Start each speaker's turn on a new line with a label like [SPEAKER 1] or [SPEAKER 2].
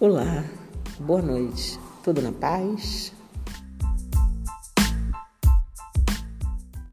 [SPEAKER 1] Olá, boa noite, tudo na paz?